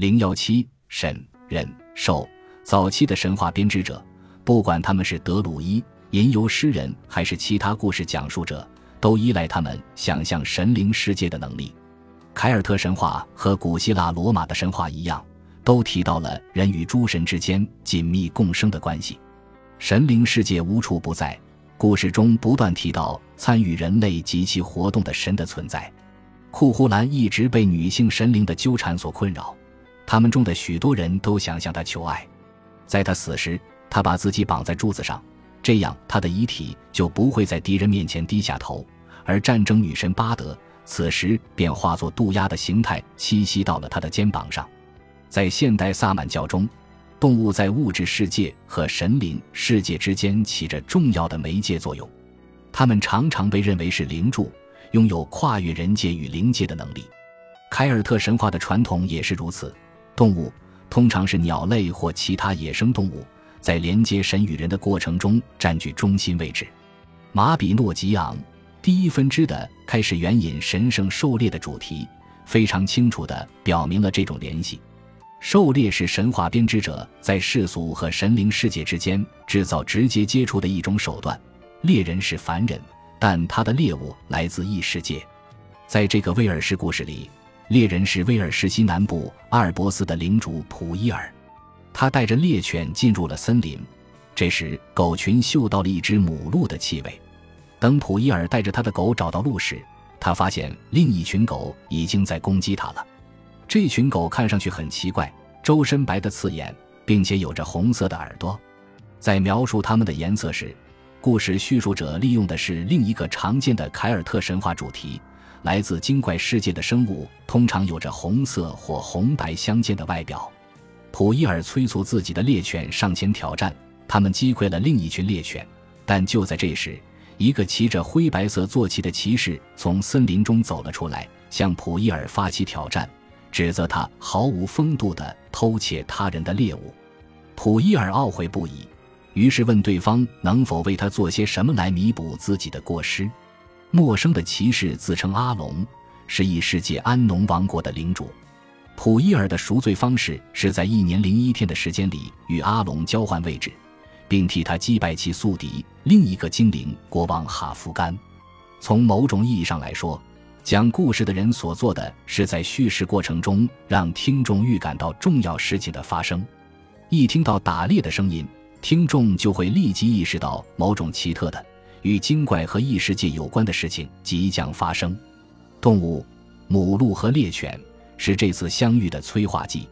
零幺七神人兽，早期的神话编织者，不管他们是德鲁伊、吟游诗人，还是其他故事讲述者，都依赖他们想象神灵世界的能力。凯尔特神话和古希腊罗马的神话一样，都提到了人与诸神之间紧密共生的关系。神灵世界无处不在，故事中不断提到参与人类及其活动的神的存在。库胡兰一直被女性神灵的纠缠所困扰，他们中的许多人都想向他求爱。在他死时，他把自己绑在柱子上，这样他的遗体就不会在敌人面前低下头。而战争女神巴德。此时便化作渡鸦的形态栖息到了他的肩膀上。在现代萨满教中，动物在物质世界和神灵世界之间起着重要的媒介作用，它们常常被认为是灵柱，拥有跨越人界与灵界的能力。凯尔特神话的传统也是如此，动物通常是鸟类或其他野生动物，在连接神与人的过程中占据中心位置。马比诺吉昂。第一分支的开始援引神圣狩猎的主题，非常清楚地表明了这种联系。狩猎是神话编织者在世俗和神灵世界之间制造直接接触的一种手段。猎人是凡人，但他的猎物来自异世界。在这个威尔士故事里，猎人是威尔士西南部阿尔伯斯的领主普伊尔，他带着猎犬进入了森林。这时，狗群嗅到了一只母鹿的气味。等普伊尔带着他的狗找到鹿时，他发现另一群狗已经在攻击他了。这群狗看上去很奇怪，周身白的刺眼，并且有着红色的耳朵。在描述它们的颜色时，故事叙述者利用的是另一个常见的凯尔特神话主题：来自精怪世界的生物通常有着红色或红白相间的外表。普伊尔催促自己的猎犬上前挑战，他们击溃了另一群猎犬，但就在这时。一个骑着灰白色坐骑的骑士从森林中走了出来，向普伊尔发起挑战，指责他毫无风度地偷窃他人的猎物。普伊尔懊悔不已，于是问对方能否为他做些什么来弥补自己的过失。陌生的骑士自称阿龙，是异世界安农王国的领主。普伊尔的赎罪方式是在一年零一天的时间里与阿龙交换位置。并替他击败其宿敌另一个精灵国王哈夫干。从某种意义上来说，讲故事的人所做的是在叙事过程中让听众预感到重要事情的发生。一听到打猎的声音，听众就会立即意识到某种奇特的与精怪和异世界有关的事情即将发生。动物、母鹿和猎犬是这次相遇的催化剂。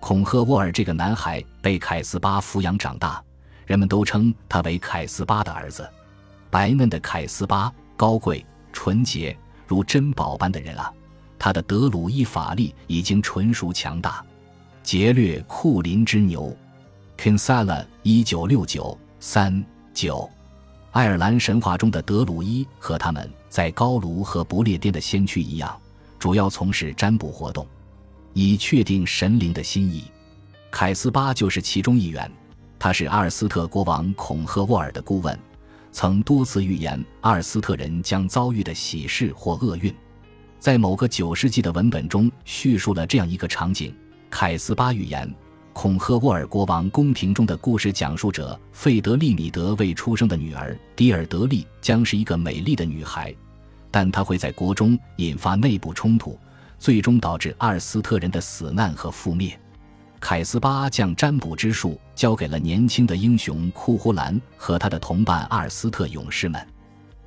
孔赫沃尔这个男孩被凯斯巴抚养长大。人们都称他为凯斯巴的儿子，白嫩的凯斯巴，高贵纯洁如珍宝般的人啊！他的德鲁伊法力已经纯熟强大。劫掠库林之牛 k i n s a l a 一九六九三九。爱尔兰神话中的德鲁伊和他们在高卢和不列颠的先驱一样，主要从事占卜活动，以确定神灵的心意。凯斯巴就是其中一员。他是阿尔斯特国王孔赫沃尔的顾问，曾多次预言阿尔斯特人将遭遇的喜事或厄运。在某个九世纪的文本中，叙述了这样一个场景：凯斯巴预言，孔赫沃尔国王宫廷中的故事讲述者费德利米德未出生的女儿迪尔德利将是一个美丽的女孩，但她会在国中引发内部冲突，最终导致阿尔斯特人的死难和覆灭。凯斯巴将占卜之术交给了年轻的英雄库胡兰和他的同伴阿尔斯特勇士们。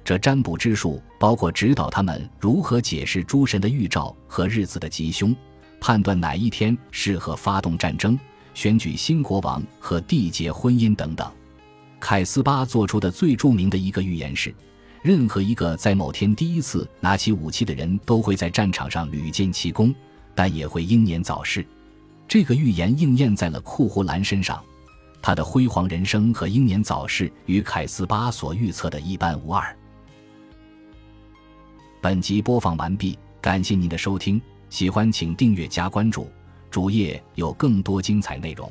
这占卜之术包括指导他们如何解释诸神的预兆和日子的吉凶，判断哪一天适合发动战争、选举新国王和缔结婚姻等等。凯斯巴做出的最著名的一个预言是：任何一个在某天第一次拿起武器的人都会在战场上屡建奇功，但也会英年早逝。这个预言应验在了库胡兰身上，他的辉煌人生和英年早逝与凯斯巴所预测的一般无二。本集播放完毕，感谢您的收听，喜欢请订阅加关注，主页有更多精彩内容。